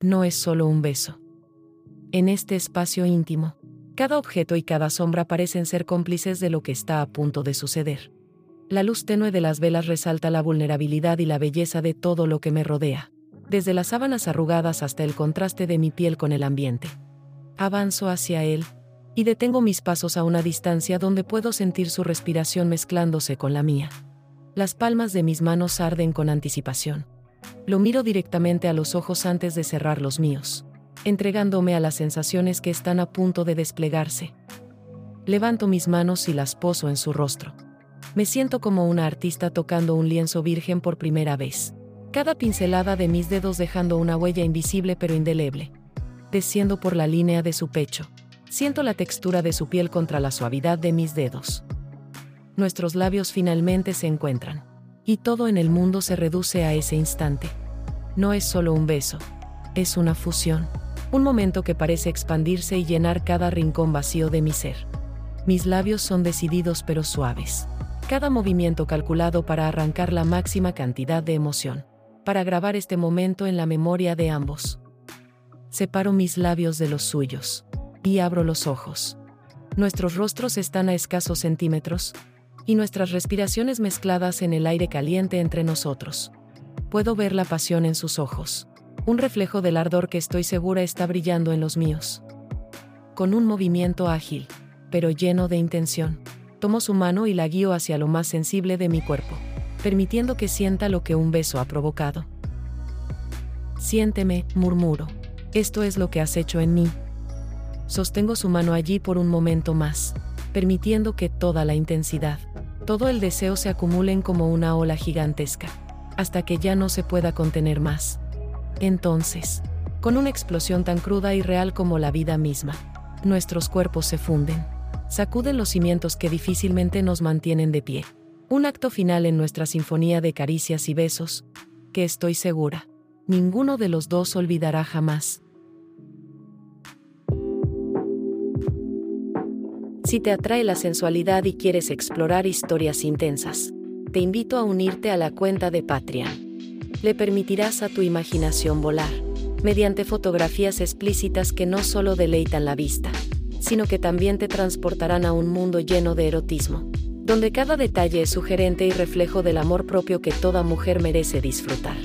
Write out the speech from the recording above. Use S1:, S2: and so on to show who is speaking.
S1: no es solo un beso. En este espacio íntimo, cada objeto y cada sombra parecen ser cómplices de lo que está a punto de suceder. La luz tenue de las velas resalta la vulnerabilidad y la belleza de todo lo que me rodea, desde las sábanas arrugadas hasta el contraste de mi piel con el ambiente. Avanzo hacia él, y detengo mis pasos a una distancia donde puedo sentir su respiración mezclándose con la mía. Las palmas de mis manos arden con anticipación. Lo miro directamente a los ojos antes de cerrar los míos, entregándome a las sensaciones que están a punto de desplegarse. Levanto mis manos y las poso en su rostro. Me siento como una artista tocando un lienzo virgen por primera vez. Cada pincelada de mis dedos dejando una huella invisible pero indeleble. Desciendo por la línea de su pecho, Siento la textura de su piel contra la suavidad de mis dedos. Nuestros labios finalmente se encuentran. Y todo en el mundo se reduce a ese instante. No es solo un beso. Es una fusión. Un momento que parece expandirse y llenar cada rincón vacío de mi ser. Mis labios son decididos pero suaves. Cada movimiento calculado para arrancar la máxima cantidad de emoción. Para grabar este momento en la memoria de ambos. Separo mis labios de los suyos y abro los ojos. Nuestros rostros están a escasos centímetros, y nuestras respiraciones mezcladas en el aire caliente entre nosotros. Puedo ver la pasión en sus ojos, un reflejo del ardor que estoy segura está brillando en los míos. Con un movimiento ágil, pero lleno de intención, tomo su mano y la guío hacia lo más sensible de mi cuerpo, permitiendo que sienta lo que un beso ha provocado. Siénteme, murmuro. Esto es lo que has hecho en mí, Sostengo su mano allí por un momento más, permitiendo que toda la intensidad, todo el deseo se acumulen como una ola gigantesca, hasta que ya no se pueda contener más. Entonces, con una explosión tan cruda y real como la vida misma, nuestros cuerpos se funden, sacuden los cimientos que difícilmente nos mantienen de pie. Un acto final en nuestra sinfonía de caricias y besos, que estoy segura, ninguno de los dos olvidará jamás. Si te atrae la sensualidad y quieres explorar historias intensas, te invito a unirte a la cuenta de Patreon. Le permitirás a tu imaginación volar, mediante fotografías explícitas que no solo deleitan la vista, sino que también te transportarán a un mundo lleno de erotismo, donde cada detalle es sugerente y reflejo del amor propio que toda mujer merece disfrutar.